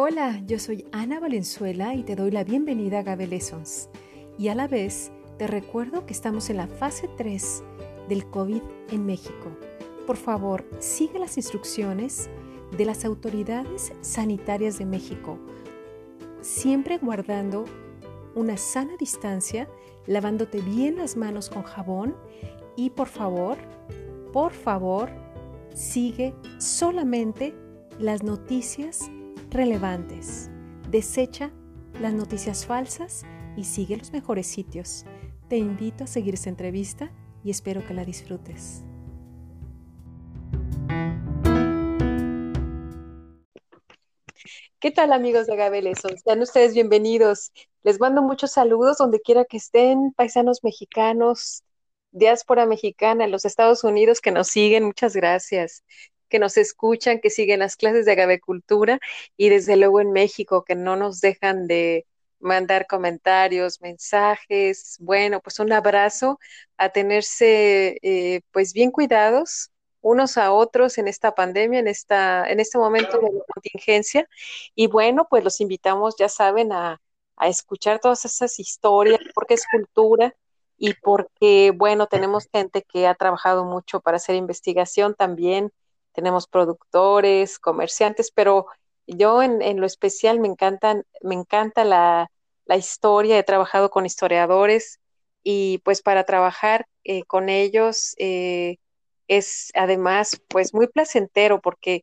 Hola, yo soy Ana Valenzuela y te doy la bienvenida a Gabe Lessons. Y a la vez te recuerdo que estamos en la fase 3 del COVID en México. Por favor, sigue las instrucciones de las autoridades sanitarias de México, siempre guardando una sana distancia, lavándote bien las manos con jabón y por favor, por favor, sigue solamente las noticias relevantes. Desecha las noticias falsas y sigue los mejores sitios. Te invito a seguir esta entrevista y espero que la disfrutes. ¿Qué tal amigos de Gabeleson? Sean ustedes bienvenidos. Les mando muchos saludos donde quiera que estén, paisanos mexicanos, diáspora mexicana, los Estados Unidos que nos siguen, muchas gracias, que nos escuchan, que siguen las clases de agavecultura y desde luego en México que no nos dejan de mandar comentarios, mensajes. Bueno, pues un abrazo a tenerse eh, pues bien cuidados unos a otros en esta pandemia, en, esta, en este momento de contingencia. Y bueno, pues los invitamos, ya saben, a, a escuchar todas esas historias, porque es cultura y porque, bueno, tenemos gente que ha trabajado mucho para hacer investigación también, tenemos productores, comerciantes, pero yo en, lo especial me encantan, me encanta la, la, historia, he trabajado con historiadores y pues para trabajar eh, con ellos, eh, es además pues muy placentero porque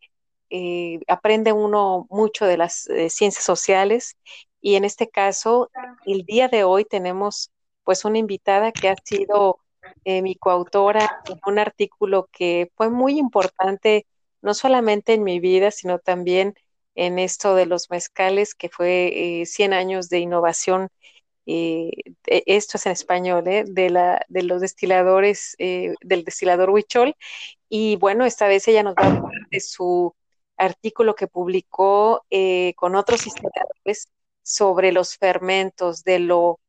eh, aprende uno mucho de las ciencias sociales y en este caso el día de hoy tenemos pues una invitada que ha sido eh, mi coautora en un artículo que fue muy importante no solamente en mi vida sino también en esto de los mezcales que fue 100 años de innovación eh, e, esto es en español, ¿eh? de, la, de los destiladores, eh, del destilador Huichol. Y bueno, esta vez ella nos va a hablar de su artículo que publicó con otros historiadores sobre los fermentos, de lo,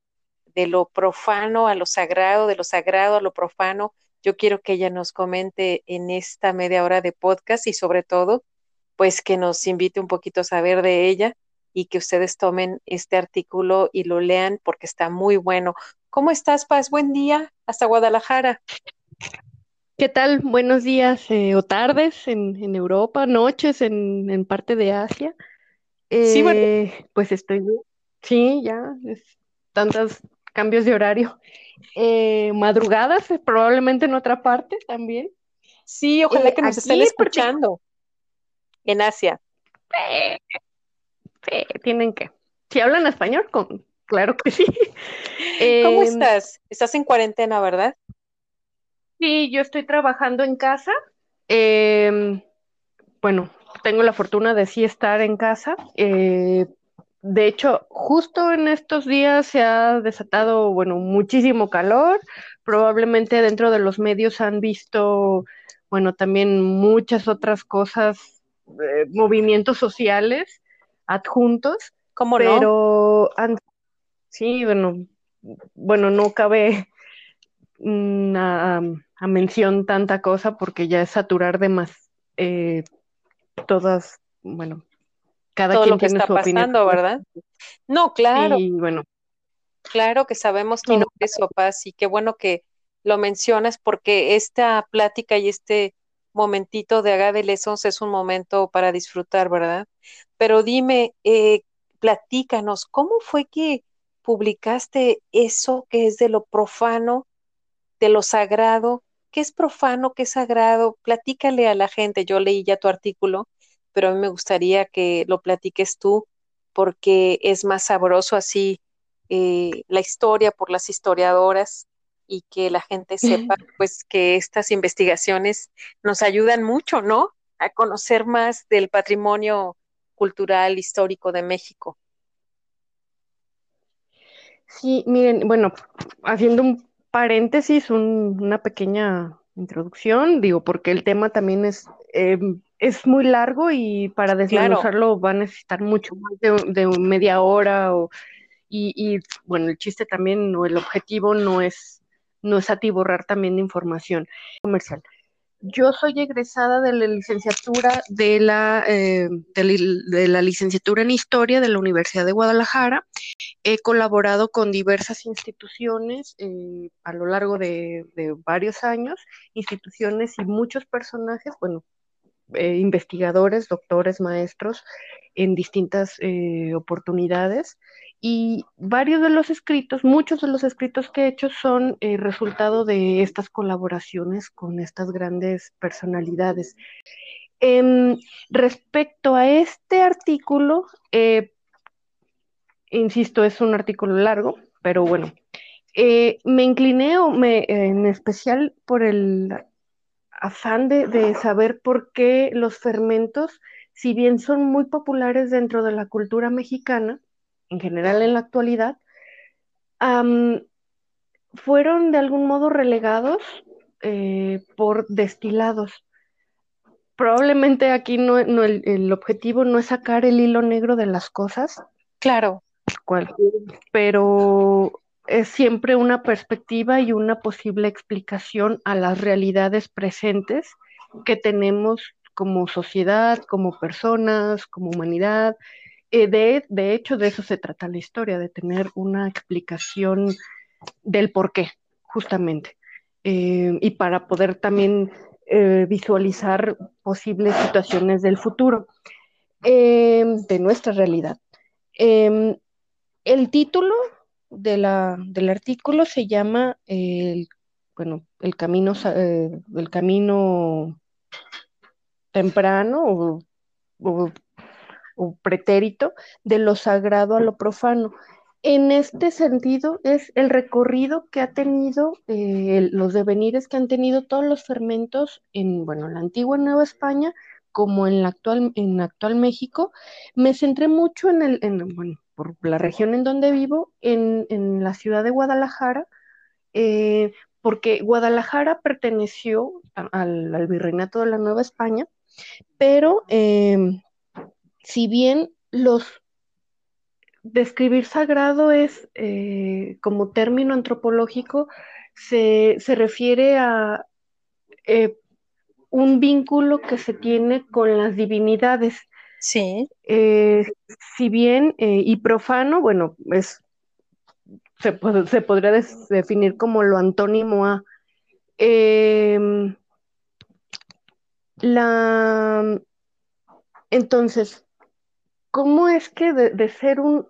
de lo profano a lo sagrado, de lo sagrado a lo profano. Yo quiero que ella nos comente en esta media hora de podcast y sobre todo, pues que nos invite un poquito a saber de ella y que ustedes tomen este artículo y lo lean porque está muy bueno. ¿Cómo estás, Paz? Buen día, hasta Guadalajara. ¿Qué tal? Buenos días eh, o tardes en, Europa, noches en, parte de Asia. sí, bueno. Eh, pues estoy, sí, ya, es, tantos cambios de horario. Eh, madrugadas, probablemente en otra parte también. Sí, ojalá que nos estén escuchando en Asia tienen que. Si hablan español, con... claro que sí. ¿Cómo em, estás? Estás en cuarentena, ¿verdad? Sí, yo estoy trabajando en casa. Em, bueno, tengo la fortuna de sí estar en casa. De hecho, justo en estos días se ha desatado, bueno, muchísimo calor. Probablemente dentro de los medios han visto, bueno, también muchas otras cosas, eh, movimientos sociales adjuntos. ¿Cómo pero no? sí, bueno, bueno, no cabe una, a mención tanta cosa porque ya es saturar de más eh, todas, bueno, cada todo quien lo que tiene está su pasando, ¿verdad? No, claro. Y bueno. Claro que sabemos todo eso, Paz, y qué bueno que lo mencionas porque esta plática y este momentito de Agave Lessons es un momento para disfrutar, ¿verdad? Pero dime, eh, platícanos, ¿cómo fue que publicaste eso que es de lo profano, de lo sagrado? ¿Qué es profano, qué es sagrado? Platícale a la gente. Yo leí ya tu artículo, pero a mí me gustaría que lo platiques tú porque es más sabroso así eh, la historia por las historiadoras y que la gente sepa pues que estas investigaciones nos ayudan mucho, ¿no? A conocer más del patrimonio cultural histórico de México. Sí, miren, bueno, haciendo un paréntesis, una pequeña introducción, digo, porque el tema también es, em, es muy largo y para desmenuzarlo va a necesitar mucho más de, de media hora o, y, y, bueno, el chiste también o el objetivo no es no es atiborrar también de información comercial. yo soy egresada de la licenciatura de la, eh, de, la licenciatura en Historia de la Universidad de Guadalajara. He colaborado con diversas instituciones eh, a lo largo de, varios años, instituciones y muchos personajes, bueno, eh, investigadores, doctores, maestros, en distintas oportunidades y varios de los escritos, muchos de los escritos que he hecho son eh, resultado de estas colaboraciones con estas grandes personalidades. Em, respecto a este artículo, eh, insisto, es un artículo largo, pero bueno, eh, me incliné o me, en especial por el afán de, de saber por qué los fermentos, si bien son muy populares dentro de la cultura mexicana, en general en la actualidad, fueron de algún modo relegados eh, por destilados. Probablemente aquí no, el, objetivo no es sacar el hilo negro de las cosas. Claro. pero es siempre una perspectiva y una posible explicación a las realidades presentes que tenemos como sociedad, como personas, como humanidad, eh, de, hecho, de eso se trata la historia, de tener una explicación del por qué, justamente. Eh, y para poder también eh, visualizar posibles situaciones del futuro, de nuestra realidad. Em, el título de la, del artículo se llama el, bueno, el camino, el camino temprano o, o o pretérito de lo sagrado a lo profano. En este sentido es el recorrido que ha tenido, eh, los devenires que han tenido todos los fermentos en, bueno, la antigua Nueva España como en la actual, en actual México. Me centré mucho en el, en, bueno, por la región en donde vivo, en, en la ciudad de Guadalajara, eh, porque Guadalajara perteneció al, virreinato de la Nueva España, pero eh, si bien los describir sagrado es eh, como término antropológico, se, refiere a eh, un vínculo que se tiene con las divinidades. Sí. Eh, si bien, y profano, bueno, es, se, se podría definir como lo antónimo a. Em, la, entonces, ¿cómo es que de, ser un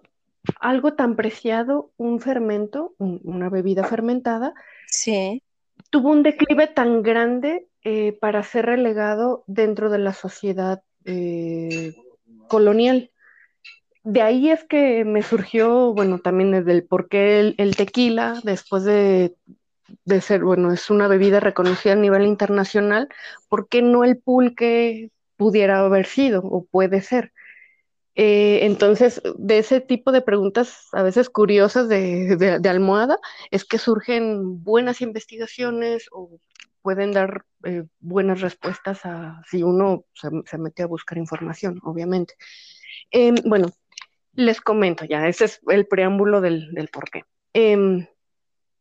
algo tan preciado, un fermento, una bebida fermentada, sí. tuvo un declive tan grande eh, para ser relegado dentro de la sociedad eh, colonial? De ahí es que me surgió, bueno, también desde el por qué el, tequila, después de, de, ser, bueno, es una bebida reconocida a nivel internacional, ¿por qué no el pulque pudiera haber sido o puede ser? Eh, entonces, de ese tipo de preguntas a veces curiosas de, almohada, es que surgen buenas investigaciones o pueden dar eh, buenas respuestas a si uno se, mete a buscar información, obviamente. Em, bueno, les comento ya, ese es el preámbulo del, del. Em,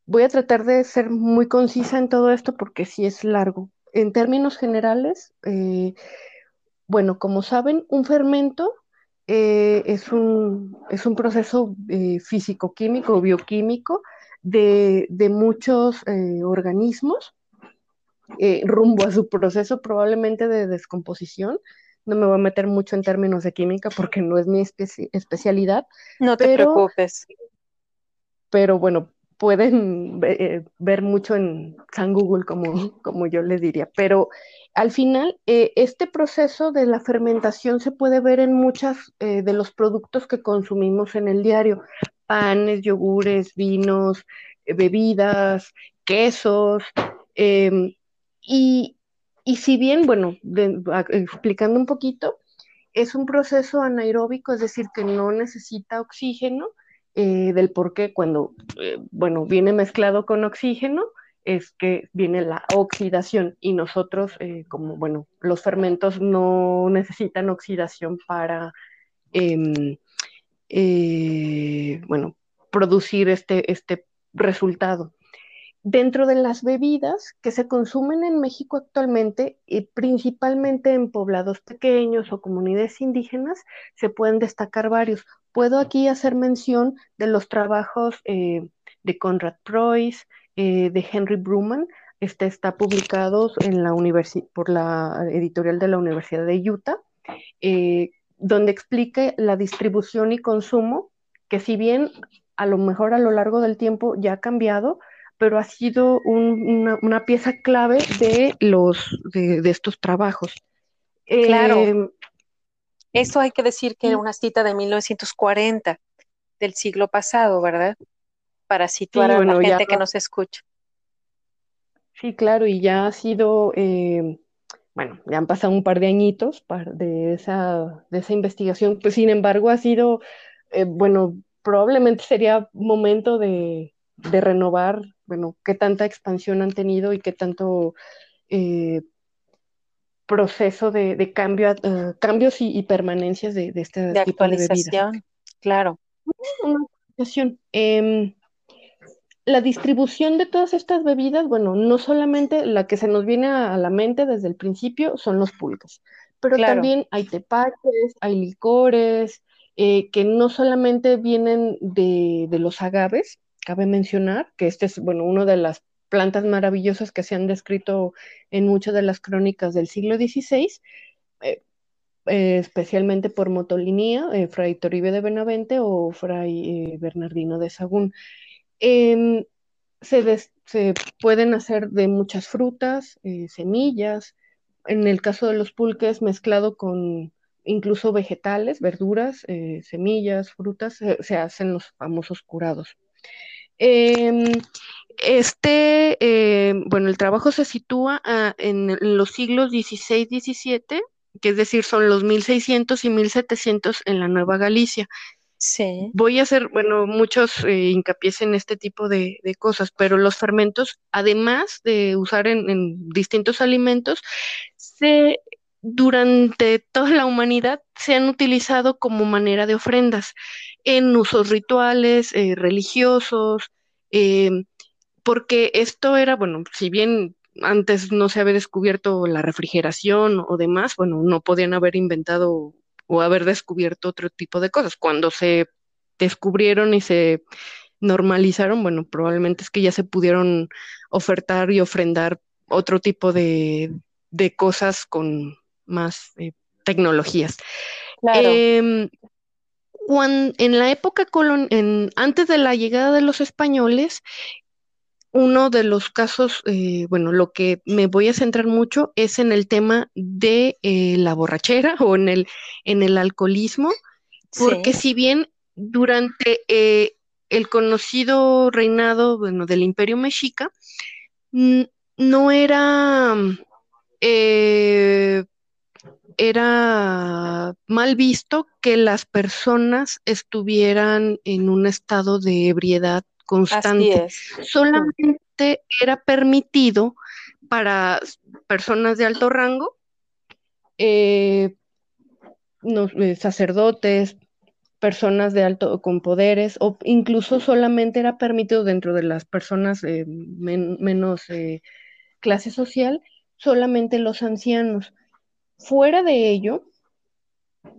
voy a tratar de ser muy concisa en todo esto porque sí es largo. En términos generales, eh, bueno, como saben, un fermento eh, es, un, es, un, proceso físico-químico, bioquímico de, de muchos organismos rumbo a su proceso probablemente de descomposición. No me voy a meter mucho en términos de química porque no es mi especialidad. No te preocupes. Pero bueno, pueden ver mucho en San Google, como, como yo les diría. Pero al final, eh, este proceso de la fermentación se puede ver en muchos eh, de los productos que consumimos en el diario, panes, yogures, vinos, eh, bebidas, quesos. Em, y, si bien, bueno, explicando un poquito, es un proceso anaeróbico, es decir, que no necesita oxígeno, del por qué cuando, bueno, viene mezclado con oxígeno, es que viene la oxidación y nosotros, eh, como, bueno, los fermentos no necesitan oxidación para, em, eh, bueno, producir este, este resultado. Dentro de las bebidas que se consumen en México actualmente, y principalmente en poblados pequeños o comunidades indígenas, se pueden destacar varios. Puedo aquí hacer mención de los trabajos eh, de Conrad Preuss, eh, de Henry Bruman, este está publicado en la por la editorial de la Universidad de Utah, eh, donde explica la distribución y consumo, que si bien a lo mejor a lo largo del tiempo ya ha cambiado, pero ha sido una, pieza clave de, los, de, estos trabajos. Claro. Eh, Eso hay que decir que era una cita de 1940 del siglo pasado, ¿verdad? Para situar a la gente que nos escucha. Sí, claro, y ya ha sido, eh, bueno, ya han pasado un par de añitos de esa, de esa investigación, pues sin embargo ha sido, eh, bueno, probablemente sería momento de, renovar, bueno, qué tanta expansión han tenido y qué tanto eh, proceso de, cambio, cambios y, permanencias de, de este de tipo de bebida. Claro. Una actualización. Em, la distribución de todas estas bebidas, bueno, no solamente la que se nos viene a, la mente desde el principio son los pulques, pero también hay tepaches, hay licores, eh, que no solamente vienen de, los agaves, cabe mencionar que este es, bueno, una de las plantas maravillosas que se han descrito en muchas de las crónicas del siglo XVI, eh, eh, especialmente por Motolinía, Fray Toribio de Benavente o Fray Bernardino de Sagún. Em, se, pueden hacer de muchas frutas, eh, semillas, en el caso de los pulques mezclado con incluso vegetales, verduras, eh, semillas, frutas, se hacen los famosos curados. Em, este, em, bueno, el trabajo se sitúa ah, en, los siglos XVI, XVII, que es decir, son los 1600 y 1700 en la Nueva Galicia. Voy a hacer, bueno, muchos eh, hincapiés en este tipo de, cosas, pero los fermentos, además de usar en, distintos alimentos, se durante toda la humanidad se han utilizado como manera de ofrendas en usos rituales, eh, religiosos, eh, porque esto era, bueno, si bien antes no se había descubierto la refrigeración o demás, bueno, no podían haber inventado o haber descubierto otro tipo de cosas. Cuando se descubrieron y se normalizaron, bueno, probablemente es que ya se pudieron ofertar y ofrendar otro tipo de, cosas con más eh, tecnologías. Em, en la época colon en, antes de la llegada de los españoles, uno de los casos, eh, bueno, lo que me voy a centrar mucho es en el tema de eh, la borrachera o en el, en el alcoholismo, porque si bien durante eh, el conocido reinado, bueno, del Imperio Mexica, no era, era mal visto que las personas estuvieran en un estado de ebriedad constante. Solamente era permitido para personas de alto rango, eh, eh, sacerdotes, personas de alto con poderes, o incluso solamente era permitido dentro de las personas eh, menos clase social, solamente los ancianos. Fuera de ello,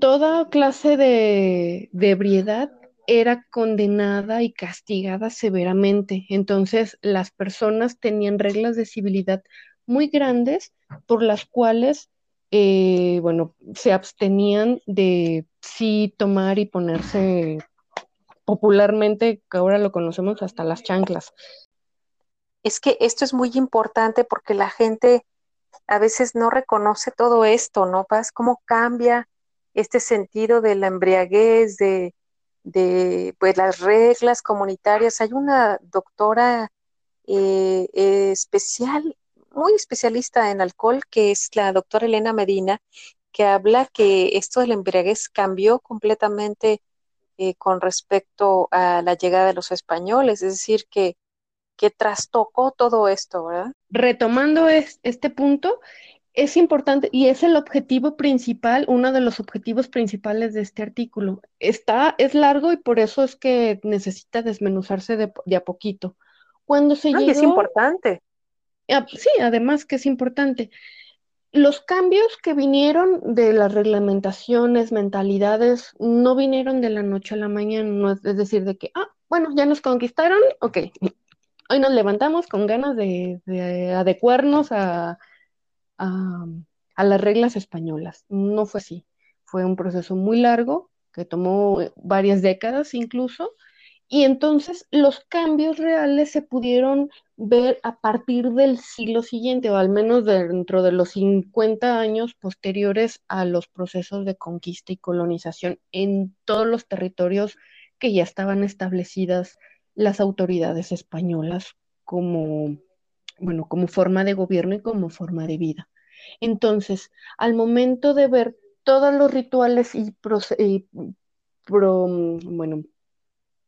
toda clase de, ebriedad era condenada y castigada severamente. Entonces, las personas tenían reglas de civilidad muy grandes por las cuales, eh, bueno, se abstenían de sí tomar y ponerse popularmente, que ahora lo conocemos hasta las chanclas. Es que esto es muy importante porque la gente a veces no reconoce todo esto, ¿no? Paz, cómo cambia este sentido de la embriaguez, de, de pues, las reglas comunitarias. Hay una doctora eh, especial, muy especialista en alcohol, que es la doctora Elena Medina, que habla que esto del embriaguez cambió completamente eh, con respecto a la llegada de los españoles, es decir, que, que trastocó todo esto, ¿verdad? Retomando este punto, es importante y es el objetivo principal, uno de los objetivos principales de este artículo. Está, es largo y por eso es que necesita desmenuzarse de, a poquito. Cuando se llegó... es importante. Ah, sí, además que es importante. Los cambios que vinieron de las reglamentaciones, mentalidades, no vinieron de la noche a la mañana, es decir, de que, ah, bueno, ya nos conquistaron, ok, hoy nos levantamos con ganas de, adecuarnos a, a, las reglas españolas. No fue así, fue un proceso muy largo que tomó varias décadas incluso, y entonces los cambios reales se pudieron ver a partir del siglo siguiente, o al menos dentro de los 50 años posteriores a los procesos de conquista y colonización en todos los territorios que ya estaban establecidas las autoridades españolas como, bueno, como forma de gobierno y como forma de vida. Entonces, al momento de ver todos los rituales y, bueno,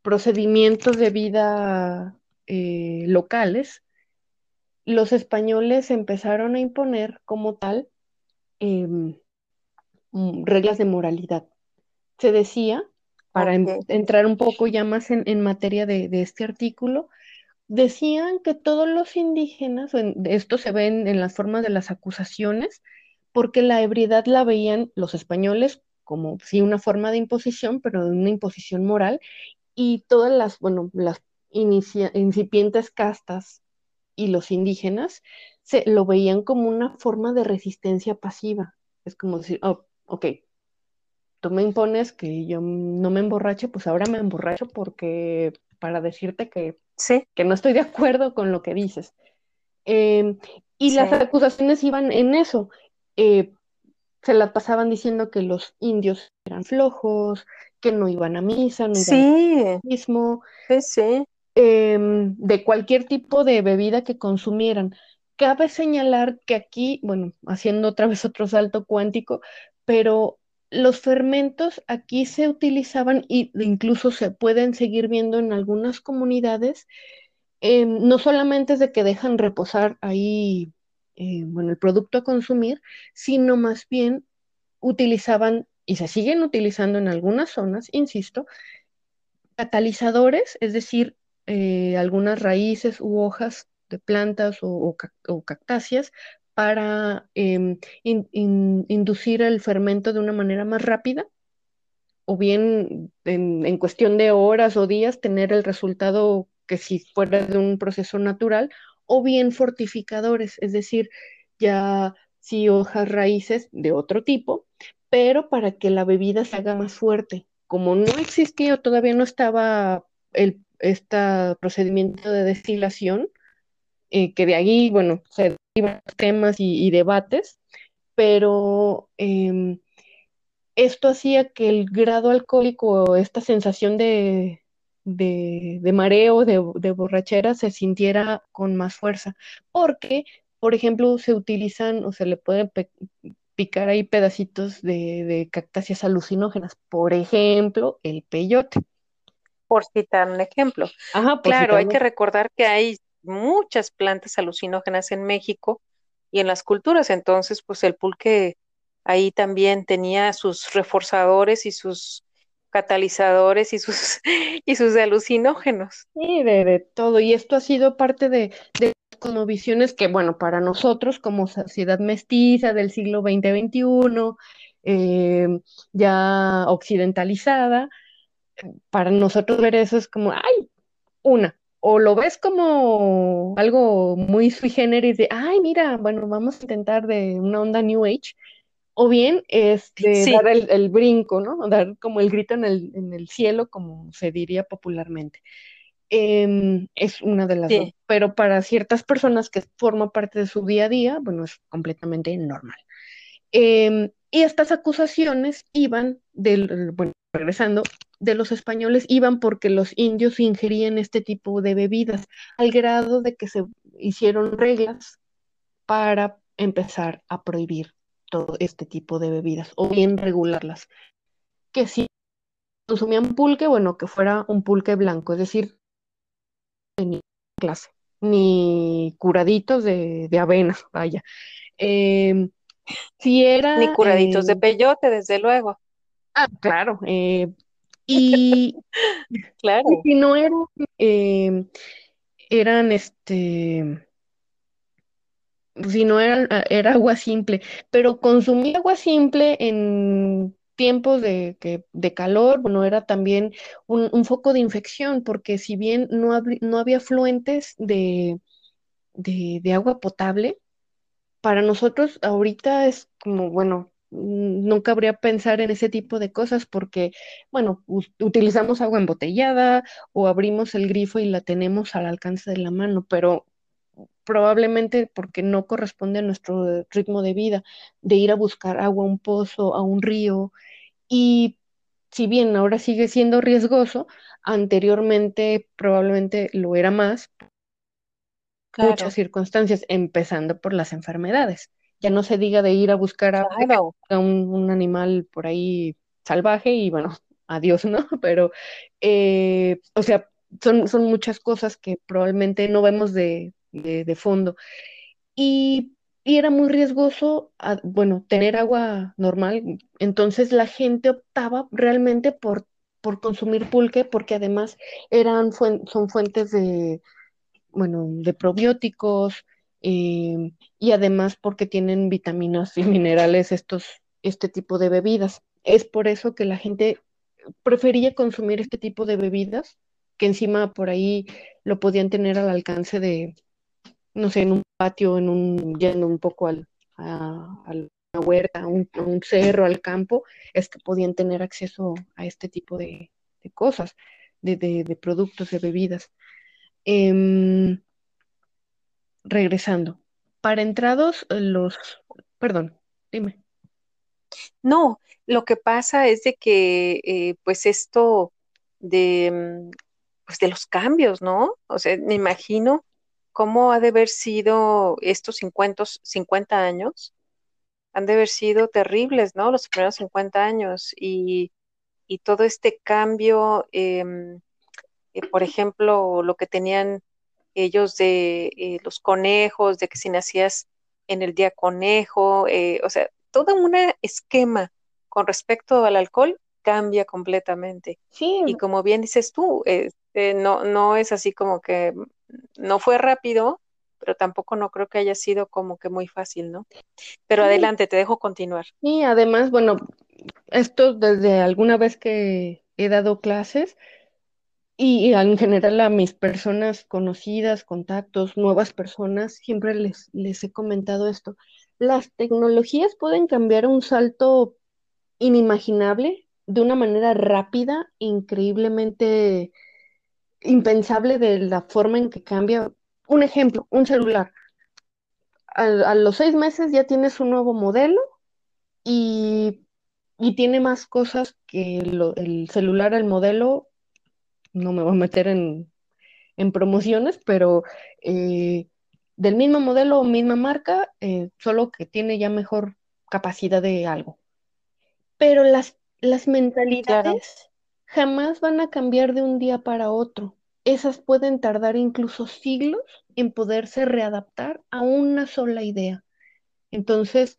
procedimientos de vida eh, locales, los españoles empezaron a imponer como tal em, reglas de moralidad. Se decía, para entrar un poco ya más en, materia de, este artículo, decían que todos los indígenas, esto se ve en, las formas de las acusaciones, porque la ebriedad la veían los españoles como sí una forma de imposición, pero de una imposición moral, y todas las, bueno, las incipientes castas y los indígenas se lo veían como una forma de resistencia pasiva. Es como decir, oh, ok, tú me impones que yo no me emborrache, pues ahora me emborracho porque para decirte que, que no estoy de acuerdo con lo que dices. Em, y las acusaciones iban en eso. Eh, se la pasaban diciendo que los indios eran flojos, que no iban a misa, no iban sí. mismo, sí, em, de cualquier tipo de bebida que consumieran. Cabe señalar que aquí, bueno, haciendo otra vez otro salto cuántico, pero los fermentos aquí se utilizaban e incluso se pueden seguir viendo en algunas comunidades, em, no solamente es de que dejan reposar ahí, eh, bueno, el producto a consumir, sino más bien utilizaban y se siguen utilizando en algunas zonas, insisto, catalizadores, es decir, eh, algunas raíces u hojas de plantas o, cactáceas para em, inducir el fermento de una manera más rápida o bien en, cuestión de horas o días tener el resultado que si fuera de un proceso natural, o bien fortificadores, es decir, ya si hojas raíces de otro tipo, pero para que la bebida se haga más fuerte. Como no existía o todavía no estaba el este procedimiento de destilación, eh, que de ahí, bueno, se temas y, debates, pero em, esto hacía que el grado alcohólico, esta sensación de, de, mareo, de, de, borrachera, se sintiera con más fuerza, porque, por ejemplo, se utilizan o se le puede picar ahí pedacitos de, de cactáceas alucinógenas, por ejemplo, el peyote. Por citar un ejemplo. Ajá, claro, hay que recordar que hay muchas plantas alucinógenas en México y en las culturas, entonces pues el pulque ahí también tenía sus reforzadores y sus catalizadores y sus y sus alucinógenos. Sí, de, todo. Y esto ha sido parte de, de como visiones que, bueno, para nosotros como sociedad mestiza del siglo XX-XXI, eh, ya occidentalizada, para nosotros ver eso es como, ay, una, o lo ves como algo muy sui generis de, ay, mira, bueno, vamos a intentar de una onda New Age, o bien es de dar el, brinco, ¿no? Dar como el grito en el, en el cielo, como se diría popularmente. Em, es una de las dos, pero para ciertas personas que forman parte de su día a día, bueno, es completamente normal. Em, y estas acusaciones iban del, bueno, regresando, de los españoles iban porque los indios ingerían este tipo de bebidas, al grado de que se hicieron reglas para empezar a prohibir todo este tipo de bebidas o bien regularlas. Que si consumían pulque, bueno, que fuera un pulque blanco, es decir, ni clase, ni curaditos de, avena, vaya. Em, si era... Ni curaditos de eh, peyote, desde luego. Ah, claro. Eh, y, claro. si no era em, eran este, si no era, era agua simple, pero consumir agua simple en tiempos de, que, de calor, bueno, era también un, foco de infección, porque si bien no, no había fluentes de, de, agua potable, para nosotros ahorita es como, bueno, nunca habría pensar en ese tipo de cosas porque, bueno, utilizamos agua embotellada o abrimos el grifo y la tenemos al alcance de la mano, pero probablemente porque no corresponde a nuestro ritmo de vida, de ir a buscar agua a un pozo, a un río. Y si bien ahora sigue siendo riesgoso, anteriormente probablemente lo era más. Muchas circunstancias, empezando por las enfermedades. Ya no se diga de ir a buscar a, un, animal por ahí salvaje y bueno, adiós, ¿no? Pero, eh, o sea, son, son muchas cosas que probablemente no vemos de, de, fondo. Y, era muy riesgoso, bueno, tener agua normal. Entonces la gente optaba realmente por, por consumir pulque porque además eran son fuentes de, bueno, de probióticos eh, y además porque tienen vitaminas y minerales estos, este tipo de bebidas. Es por eso que la gente prefería consumir este tipo de bebidas, que encima por ahí lo podían tener al alcance de, no sé, en un patio, en un, yendo un poco al, a, una huerta, a un, cerro, al campo, es que podían tener acceso a este tipo de, cosas, de, productos, de bebidas. Em, regresando, para entrados, los, perdón, dime. No, lo que pasa es de que, eh, pues esto de, mm, pues de los cambios, ¿no? O sea, me imagino cómo ha de haber sido estos 50, 50 años, han de haber sido terribles, ¿no? Los primeros 50 años y, todo este cambio, em, eh, por ejemplo, lo que tenían ellos de eh, los conejos, de que si nacías en el día conejo, eh, o sea, todo un esquema con respecto al alcohol cambia completamente. Sí. Y como bien dices tú, no, no es así como que no fue rápido, pero tampoco no creo que haya sido como que muy fácil, ¿no? Pero adelante, te dejo continuar. Y además, bueno, esto desde alguna vez que he dado clases y, en general a mis personas conocidas, contactos, nuevas personas, siempre les, les he comentado esto. Las tecnologías pueden cambiar un salto inimaginable de una manera rápida, increíblemente impensable de la forma en que cambia. Un ejemplo, un celular. A, los seis meses ya tienes un nuevo modelo y, tiene más cosas que el celular, el modelo. No me voy a meter en, promociones, pero eh, del mismo modelo o misma marca, eh, solo que tiene ya mejor capacidad de algo. Pero las, las mentalidades jamás van a cambiar de un día para otro. Esas pueden tardar incluso siglos en poderse readaptar a una sola idea. Entonces,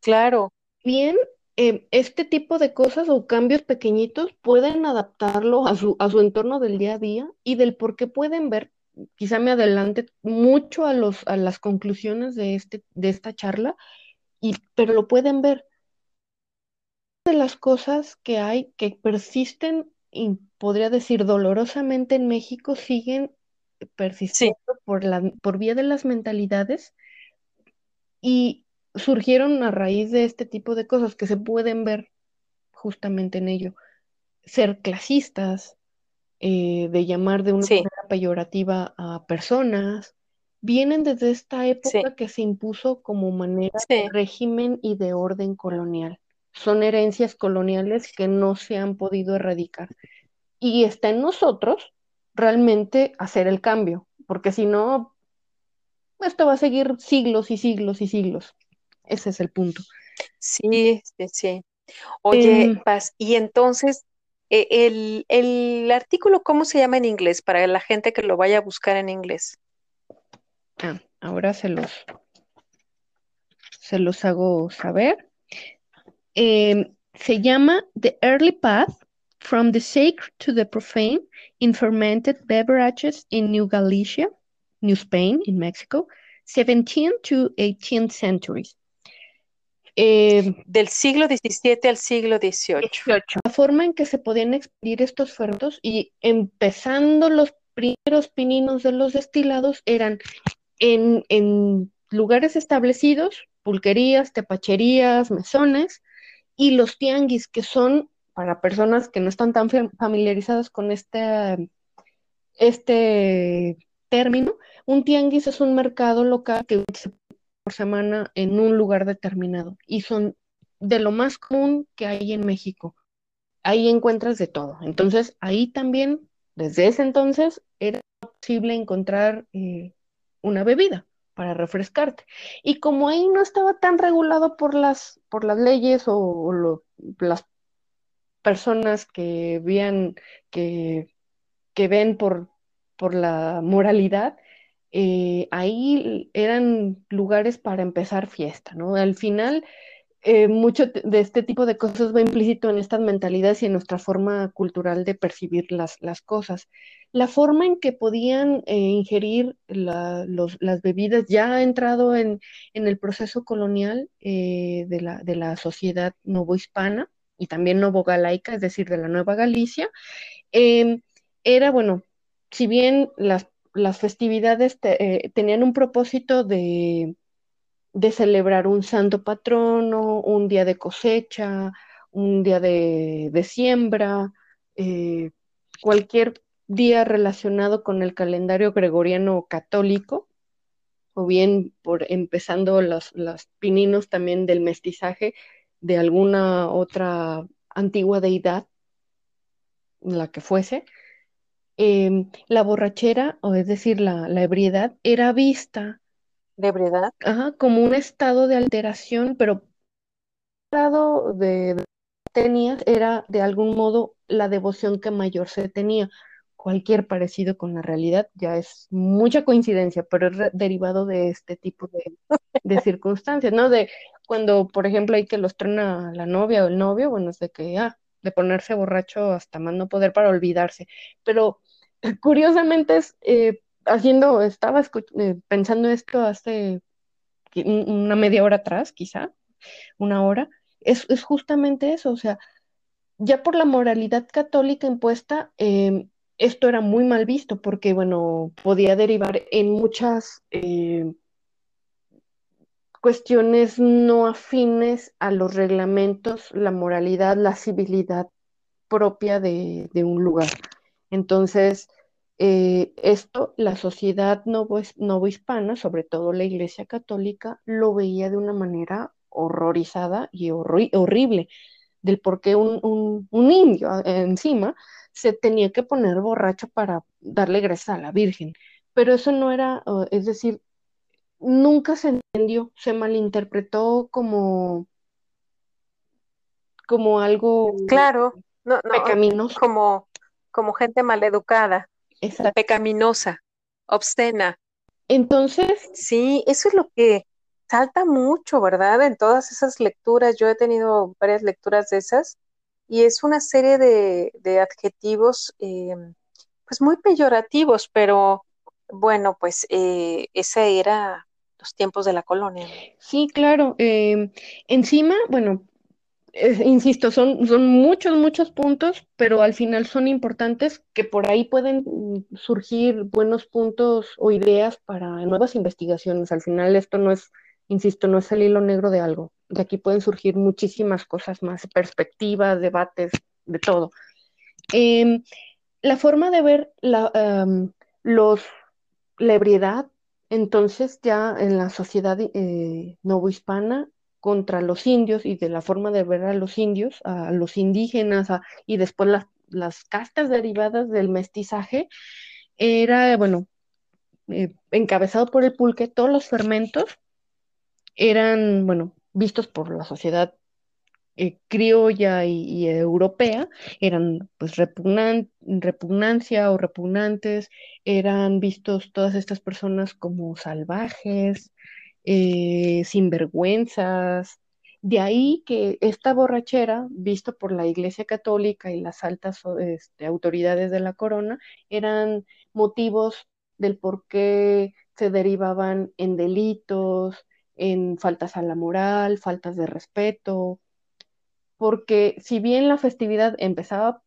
claro, bien, eh, este tipo de cosas o cambios pequeñitos pueden adaptarlo a su, a su entorno del día a día y del por qué pueden ver, quizá me adelante mucho a, los, a las conclusiones de, este, de esta charla, y, pero lo pueden ver. De las cosas que hay que persisten y podría decir dolorosamente en México siguen persistiendo por, la, por vía de las mentalidades y surgieron a raíz de este tipo de cosas que se pueden ver justamente en ello. Ser clasistas, eh, de llamar de una manera peyorativa a personas, vienen desde esta época que se impuso como manera de régimen y de orden colonial son herencias coloniales que no se han podido erradicar. Y está en nosotros realmente hacer el cambio, porque si no, esto va a seguir siglos y siglos y siglos. Ese es el punto. Sí, sí, sí. Oye, em, Paz, y entonces, e, el, el, artículo, ¿cómo se llama en inglés? Para la gente que lo vaya a buscar en inglés. Ah, ahora se los, se los hago saber. Em, se llama The Early Path from the Sacred to the Profane in Fermented Beverages in New Galicia, New Spain in Mexico, 17th to 18th centuries. Eh, Del siglo XVII al siglo XVIII. La forma en que se podían expedir estos fermentos y empezando los primeros pininos de los destilados eran en, en lugares establecidos, pulquerías, tepacherías, mesones, y los tianguis, que son para personas que no están tan familiarizadas con este, este término, un tianguis es un mercado local que se por semana en un lugar determinado y son de lo más común que hay en México. Ahí encuentras de todo. Entonces, ahí también, desde ese entonces, era posible encontrar eh, una bebida para refrescarte. Y como ahí no estaba tan regulado por las, por las leyes o, las personas que vean, que, que ven por, por la moralidad, eh, ahí eran lugares para empezar fiesta, ¿no? Al final, eh, mucho de este tipo de cosas va implícito en estas mentalidades y en nuestra forma cultural de percibir las, las cosas. La forma en que podían eh, ingerir las bebidas ya ha entrado en, el proceso colonial de, la, de la sociedad novohispana y también novogalaica, es decir, de la Nueva Galicia. Em, era, bueno, si bien las las festividades eh, tenían un propósito de, celebrar un santo patrono, un día de cosecha, un día de, siembra, eh, cualquier día relacionado con el calendario gregoriano católico, o bien por empezando los, los pininos también del mestizaje de alguna otra antigua deidad, la que fuese, Em, la borrachera, o es decir, la, ebriedad, era vista ¿De ebriedad? como un estado de alteración, pero el estado de, tenías era de algún modo la devoción que mayor se tenía. Cualquier parecido con la realidad ya es mucha coincidencia, pero es derivado de este tipo de, de circunstancias, ¿no? De cuando, por ejemplo, hay que los trena la novia o el novio, bueno, es de que, ah, de ponerse borracho hasta más no poder para olvidarse. Pero curiosamente es, eh, haciendo, estaba eh, pensando esto hace una media hora atrás, quizá, una hora, es, justamente eso, o sea, ya por la moralidad católica impuesta, em, esto era muy mal visto porque, bueno, podía derivar en muchas eh, cuestiones no afines a los reglamentos, la moralidad, la civilidad propia de un lugar. Entonces, eh, esto la sociedad novohispana, sobre todo la Iglesia Católica, lo veía de una manera horrorizada y horrible, del por qué un, indio encima se tenía que poner borracho para darle gracia a la Virgen. Pero eso no era, es decir, nunca se entendió, se malinterpretó como, como algo claro, no, pecaminoso. Como como gente maleducada, pecaminosa, obscena. Entonces. Sí, eso es lo que salta mucho, ¿verdad? En todas esas lecturas, yo he tenido varias lecturas de esas, y es una serie de, adjetivos, eh, pues muy peyorativos, pero bueno, pues eh, ese era los tiempos de la colonia. Sí, claro. Eh, encima, bueno, insisto, son, son muchos, muchos puntos, pero al final son importantes que por ahí pueden surgir buenos puntos o ideas para nuevas investigaciones. Al final esto no es, insisto, no es el hilo negro de algo. De aquí pueden surgir muchísimas cosas más, perspectivas, debates, de todo. Em, la forma de ver la, los, la ebriedad, entonces ya en la sociedad eh, novohispana contra los indios y de la forma de ver a los indios, a los indígenas y después las, castas derivadas del mestizaje, era, bueno, eh, encabezado por el pulque, todos los fermentos eran, bueno, vistos por la sociedad eh, criolla y, europea, eran pues repugnancia o repugnantes, eran vistos todas estas personas como salvajes, eh, sinvergüenzas. De ahí que esta borrachera, visto por la Iglesia Católica y las altas este, autoridades de la corona, eran motivos del por qué se derivaban en delitos, en faltas a la moral, faltas de respeto, porque si bien la festividad empezaba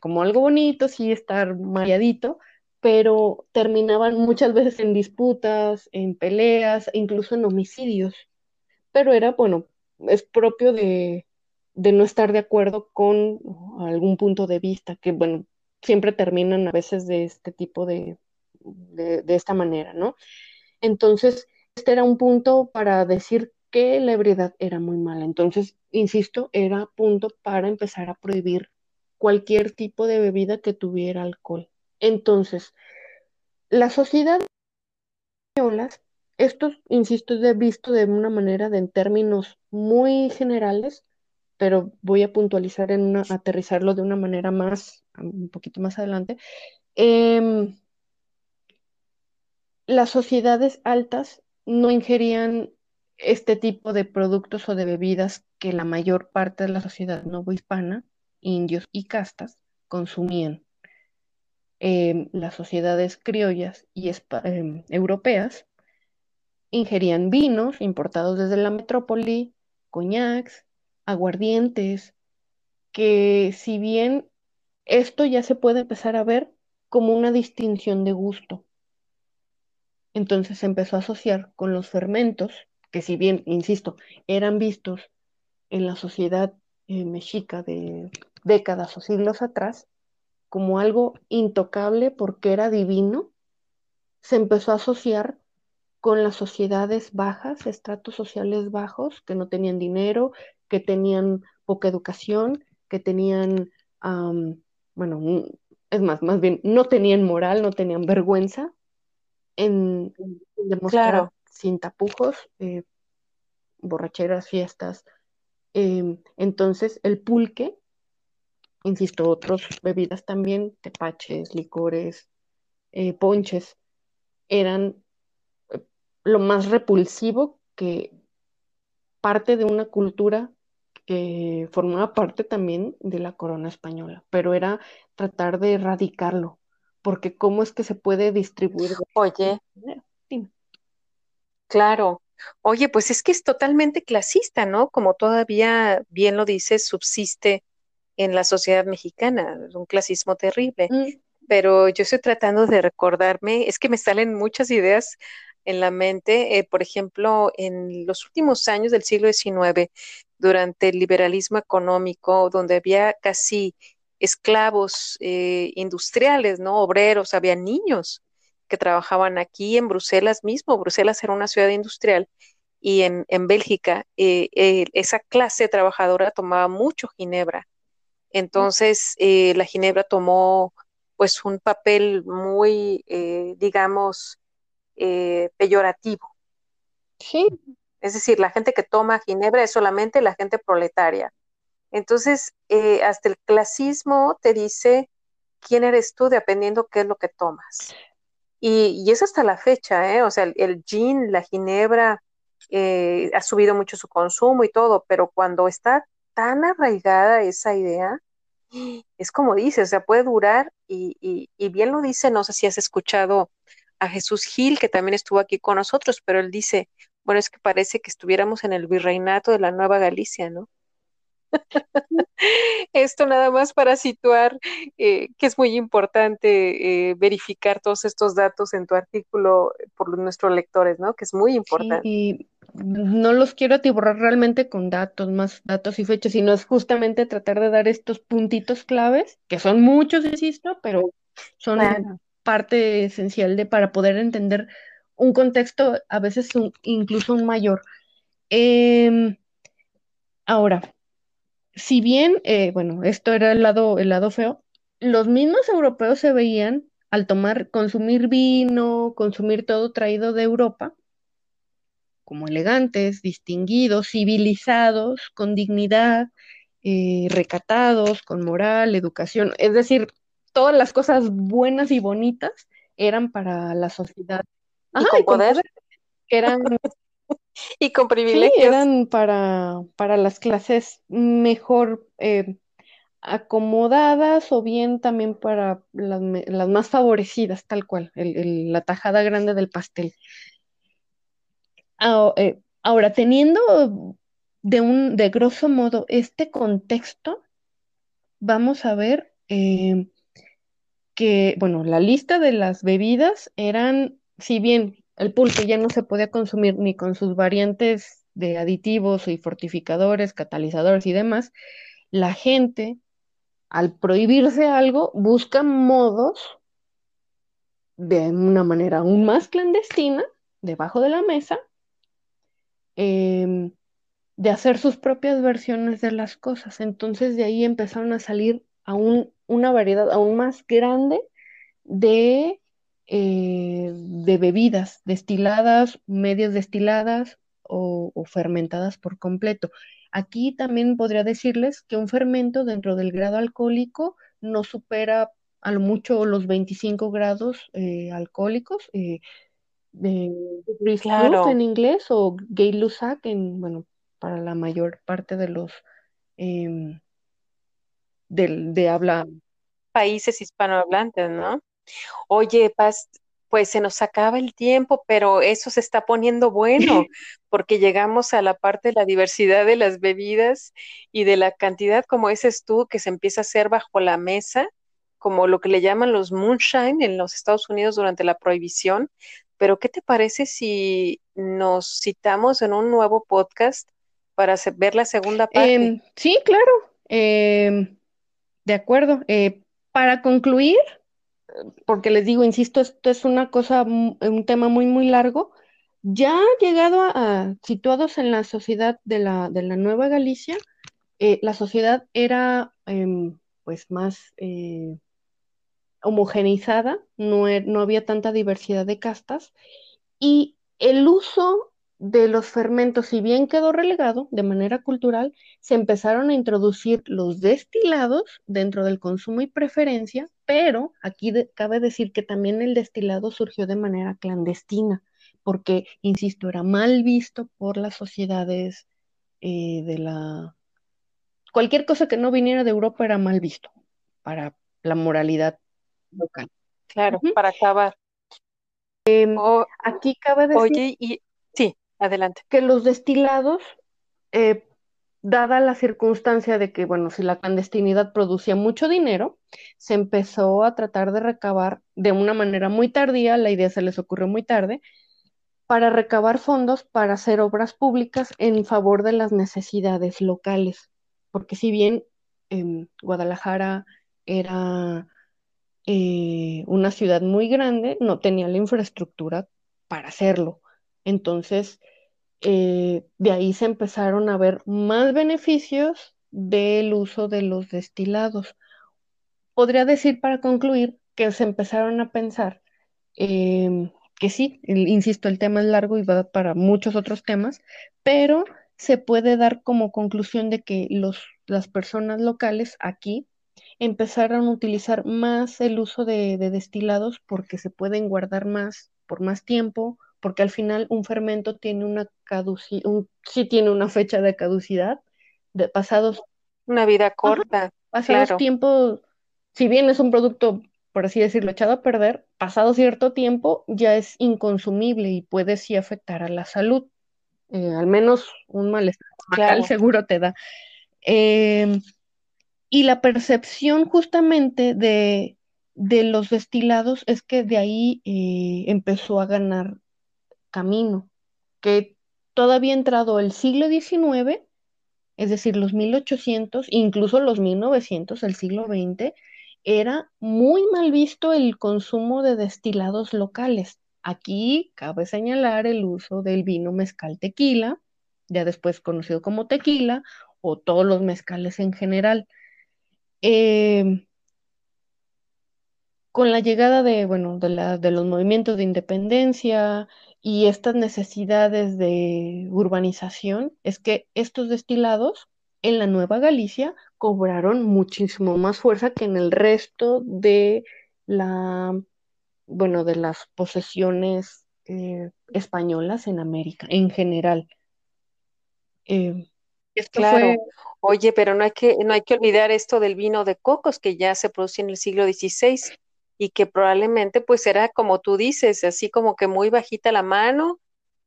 como algo bonito, sí estar mareadito, pero terminaban muchas veces en disputas, en peleas, incluso en homicidios. Pero era, bueno, es propio de, no estar de acuerdo con algún punto de vista, que, bueno, siempre terminan a veces de este tipo de, de, de esta manera, ¿no? Entonces, este era un punto para decir que la ebriedad era muy mala. Entonces, insisto, era punto para empezar a prohibir cualquier tipo de bebida que tuviera alcohol. Entonces, la sociedad españolas, esto, insisto, he visto de una manera de, en términos muy generales, pero voy a puntualizar en una, aterrizarlo de una manera más, un poquito más adelante. Eh, las sociedades altas no ingerían este tipo de productos o de bebidas que la mayor parte de la sociedad novohispana, indios y castas, consumían. Eh, las sociedades criollas y eh, europeas ingerían vinos importados desde la metrópoli, coñacs, aguardientes, que si bien esto ya se puede empezar a ver como una distinción de gusto. Entonces se empezó a asociar con los fermentos, que si bien, insisto, eran vistos en la sociedad eh, mexica de décadas o siglos atrás como algo intocable porque era divino, se empezó a asociar con las sociedades bajas, estratos sociales bajos, que no tenían dinero, que tenían poca educación, que tenían, um, bueno, es más, más bien, no tenían moral, no tenían vergüenza en, en demostrar claro. sin tapujos, eh, borracheras, fiestas. Eh, entonces, el pulque, insisto, otras bebidas también, tepaches, licores, eh, ponches, eran lo más repulsivo que parte de una cultura que formaba parte también de la corona española, pero era tratar de erradicarlo, porque cómo es que se puede distribuir. Oye, Dime. claro. Oye, pues es que es totalmente clasista, ¿no? Como todavía bien lo dices, subsiste en la sociedad mexicana, un clasismo terrible. Mm. Pero yo estoy tratando de recordarme, es que me salen muchas ideas en la mente, eh, por ejemplo, en los últimos años del siglo XIX, durante el liberalismo económico, donde había casi esclavos eh, industriales, ¿no? Obreros, había niños que trabajaban aquí en Bruselas mismo. Bruselas era una ciudad industrial y en, en Bélgica eh, esa clase trabajadora tomaba mucho ginebra. Entonces eh, la ginebra tomó pues un papel muy, eh, digamos, peyorativo. Sí. Es decir, la gente que toma ginebra es solamente la gente proletaria. Entonces, eh, hasta el clasismo te dice quién eres tú dependiendo qué es lo que tomas. Y, y es hasta la fecha, ¿eh? O sea, el, el gin, la ginebra, eh, ha subido mucho su consumo y todo, pero cuando está tan arraigada esa idea, es como dice, o sea, puede durar y, y, y bien lo dice, no sé si has escuchado a Jesús Gil, que también estuvo aquí con nosotros, pero él dice, bueno, es que parece que estuviéramos en el virreinato de la Nueva Galicia, ¿no? Esto nada más para situar eh, que es muy importante eh, verificar todos estos datos en tu artículo por nuestros lectores, ¿no? Que es muy importante. Sí, no los quiero atiborrar realmente con datos, más datos y fechas, sino es justamente tratar de dar estos puntitos claves, que son muchos, insisto, pero son parte esencial de para poder entender un contexto, a veces un, incluso un mayor. Eh, ahora, si bien, eh, bueno, esto era el lado, el lado feo, los mismos europeos se veían al tomar, consumir vino, consumir todo traído de Europa, como elegantes, distinguidos, civilizados, con dignidad, eh, recatados, con moral, educación, es decir, todas las cosas buenas y bonitas eran para la sociedad. Ajá, y con, y con poder. eran y con privilegios. Sí, eran para, para las clases mejor, eh, acomodadas o bien también para las, más favorecidas, tal cual, la tajada grande del pastel. Eh, ahora, teniendo de un, de grosso modo, este contexto, vamos a ver eh, que, bueno, la lista de las bebidas eran, si bien el pulque ya no se podía consumir ni con sus variantes de aditivos y fortificadores, catalizadores y demás, la gente, al prohibirse algo, busca modos de una manera aún más clandestina, debajo de la mesa, em, de hacer sus propias versiones de las cosas. Entonces de ahí empezaron a salir aún una variedad aún más grande de, eh, de bebidas destiladas, medias destiladas o, fermentadas por completo. Aquí también podría decirles que un fermento dentro del grado alcohólico no supera a lo mucho los 25 grados eh, alcohólicos. Eh, de claro. en inglés o Gay-Lussac en, bueno, para la mayor parte de los em, de, habla. Países hispanohablantes, ¿no? Oye, Paz, pues se nos acaba el tiempo, pero eso se está poniendo bueno, porque llegamos a la parte de la diversidad de las bebidas y de la cantidad, como dices tú, que se empieza a hacer bajo la mesa, como lo que le llaman los moonshine en los Estados Unidos durante la prohibición. Pero, ¿qué te parece si nos citamos en un nuevo podcast para ver la segunda parte. Em, sí, claro. Em, de acuerdo. Eh, para concluir, porque les digo, insisto, esto es una cosa, un tema muy, muy largo. Ya llegado a, situados en la sociedad de la, de la Nueva Galicia, eh, la sociedad era em, pues más eh, homogeneizada, no, e, no había tanta diversidad de castas y el uso de los fermentos, si bien quedó relegado de manera cultural, se empezaron a introducir los destilados dentro del consumo y preferencia, pero aquí cabe decir que también el destilado surgió de manera clandestina, porque, insisto, era mal visto por las sociedades eh, de la... Cualquier cosa que no viniera de Europa era mal visto para la moralidad local. Claro, para acabar. Em, aquí cabe decir... Oye, y sí, Adelante. Que los destilados, eh, dada la circunstancia de que, bueno, si la clandestinidad producía mucho dinero, se empezó a tratar de recabar de una manera muy tardía, la idea se les ocurrió muy tarde, para recabar fondos para hacer obras públicas en favor de las necesidades locales. Porque si bien Guadalajara era eh, una ciudad muy grande, no tenía la infraestructura para hacerlo. Entonces, eh, de ahí se empezaron a ver más beneficios del uso de los destilados. Podría decir para concluir que se empezaron a pensar em, que sí, insisto, el tema es largo y va para muchos otros temas, pero se puede dar como conclusión de que los, las personas locales aquí empezaron a utilizar más el uso de destilados porque se pueden guardar más por más tiempo, porque al final un fermento tiene una caducidad, sí tiene una fecha de caducidad, de pasados. Una vida corta. pasados tiempos, si bien es un producto, por así decirlo, echado a perder, pasado cierto tiempo ya es inconsumible y puede sí afectar a la salud. Eh, al menos un malestar claro. seguro te da. Em, y la percepción justamente de, de, los destilados es que de ahí eh, empezó a ganar camino, que todavía entrado el siglo XIX, es decir, los 1800, incluso los 1900, el siglo XX, era muy mal visto el consumo de destilados locales. Aquí cabe señalar el uso del vino mezcal tequila, ya después conocido como tequila, o todos los mezcales en general. Eh, con la llegada de, bueno, de, los movimientos de independencia, y estas necesidades de urbanización es que estos destilados en la Nueva Galicia cobraron muchísimo más fuerza que en el resto de la, bueno, de las posesiones eh, españolas en América en general. Eh, claro. Oye, pero no hay que no hay que olvidar esto del vino de cocos que ya se produce en el siglo XVI y que probablemente pues era como tú dices, así como que muy bajita la mano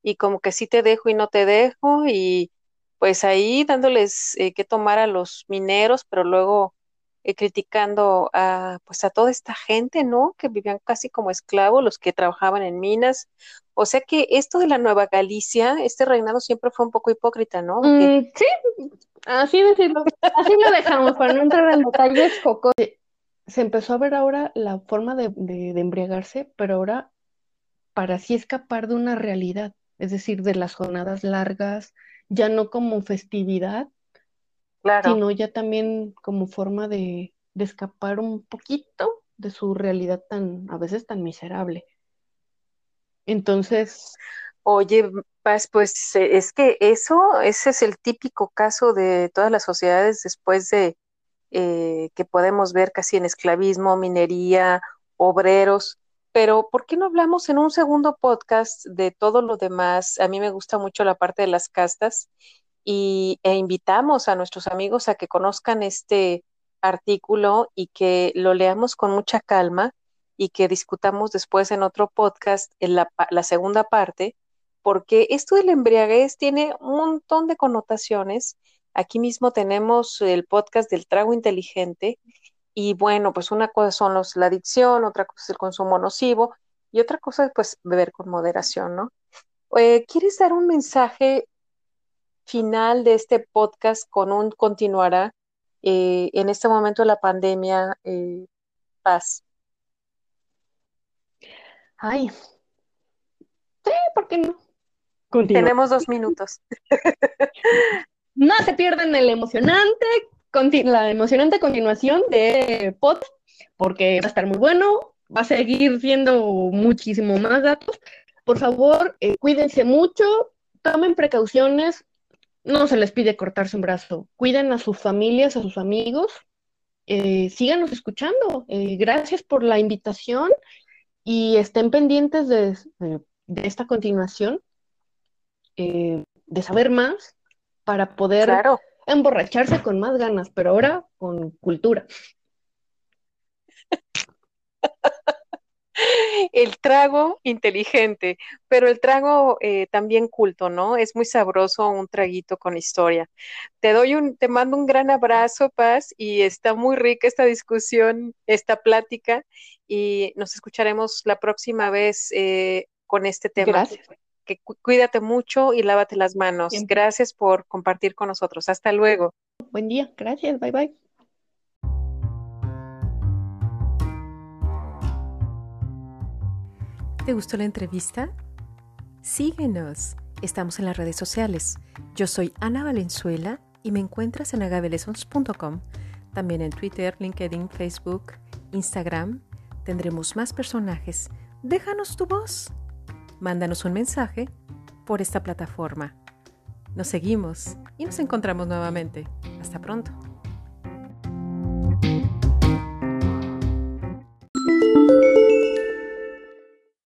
y como que sí te dejo y no te dejo y pues ahí dándoles eh, que tomar a los mineros, pero luego eh, criticando a pues a toda esta gente, ¿no? Que vivían casi como esclavos, los que trabajaban en minas. O sea que esto de la Nueva Galicia, este reinado siempre fue un poco hipócrita, ¿no? Mm, sí, así decirlo, así lo dejamos para no entrar en detalles Coco. Se empezó a ver ahora la forma de, de embriagarse, pero ahora para así escapar de una realidad, es decir, de las jornadas largas, ya no como festividad, sino ya también como forma de, escapar un poquito de su realidad tan, a veces tan miserable. Entonces. Oye, Paz, pues eh, es que eso, ese es el típico caso de todas las sociedades después de eh, que podemos ver casi en esclavismo, minería, obreros. Pero, ¿por qué no hablamos en un segundo podcast de todo lo demás? A mí me gusta mucho la parte de las castas y, e invitamos a nuestros amigos a que conozcan este artículo y que lo leamos con mucha calma y que discutamos después en otro podcast, en la, la segunda parte, porque esto del embriaguez tiene un montón de connotaciones. Aquí mismo tenemos el podcast del trago inteligente y bueno, pues una cosa son los, la adicción, otra cosa es el consumo nocivo y otra cosa es pues beber con moderación, ¿no? Eh, ¿Quieres dar un mensaje final de este podcast con un continuará eh, en este momento de la pandemia, eh, Paz? Ay, sí, ¿por qué no? Tenemos dos minutos. no se pierdan el emocionante la emocionante continuación de pod, porque va a estar muy bueno, va a seguir siendo muchísimo más datos. Por favor, eh, cuídense mucho, tomen precauciones, no se les pide cortarse un brazo, cuiden a sus familias, a sus amigos, eh, síganos escuchando. Eh, gracias por la invitación y estén pendientes de, de esta continuación, de saber más para poder claro emborracharse con más ganas, pero ahora con cultura. El trago inteligente, pero el trago eh, también culto, ¿no? Es muy sabroso un traguito con historia. Te doy un, te mando un gran abrazo, Paz, y está muy rica esta discusión, esta plática, y nos escucharemos la próxima vez eh, con este tema. Gracias que cuídate mucho y lávate las manos. Gracias por compartir con nosotros. Hasta luego. Buen día. Gracias. Bye bye. ¿Te gustó la entrevista? Síguenos. Estamos en las redes sociales. Yo soy Ana Valenzuela y me encuentras en agabelesons.com. También en Twitter, LinkedIn, Facebook, Instagram. Tendremos más personajes. Déjanos tu voz mándanos un mensaje por esta plataforma. Nos seguimos y nos encontramos nuevamente. Hasta pronto.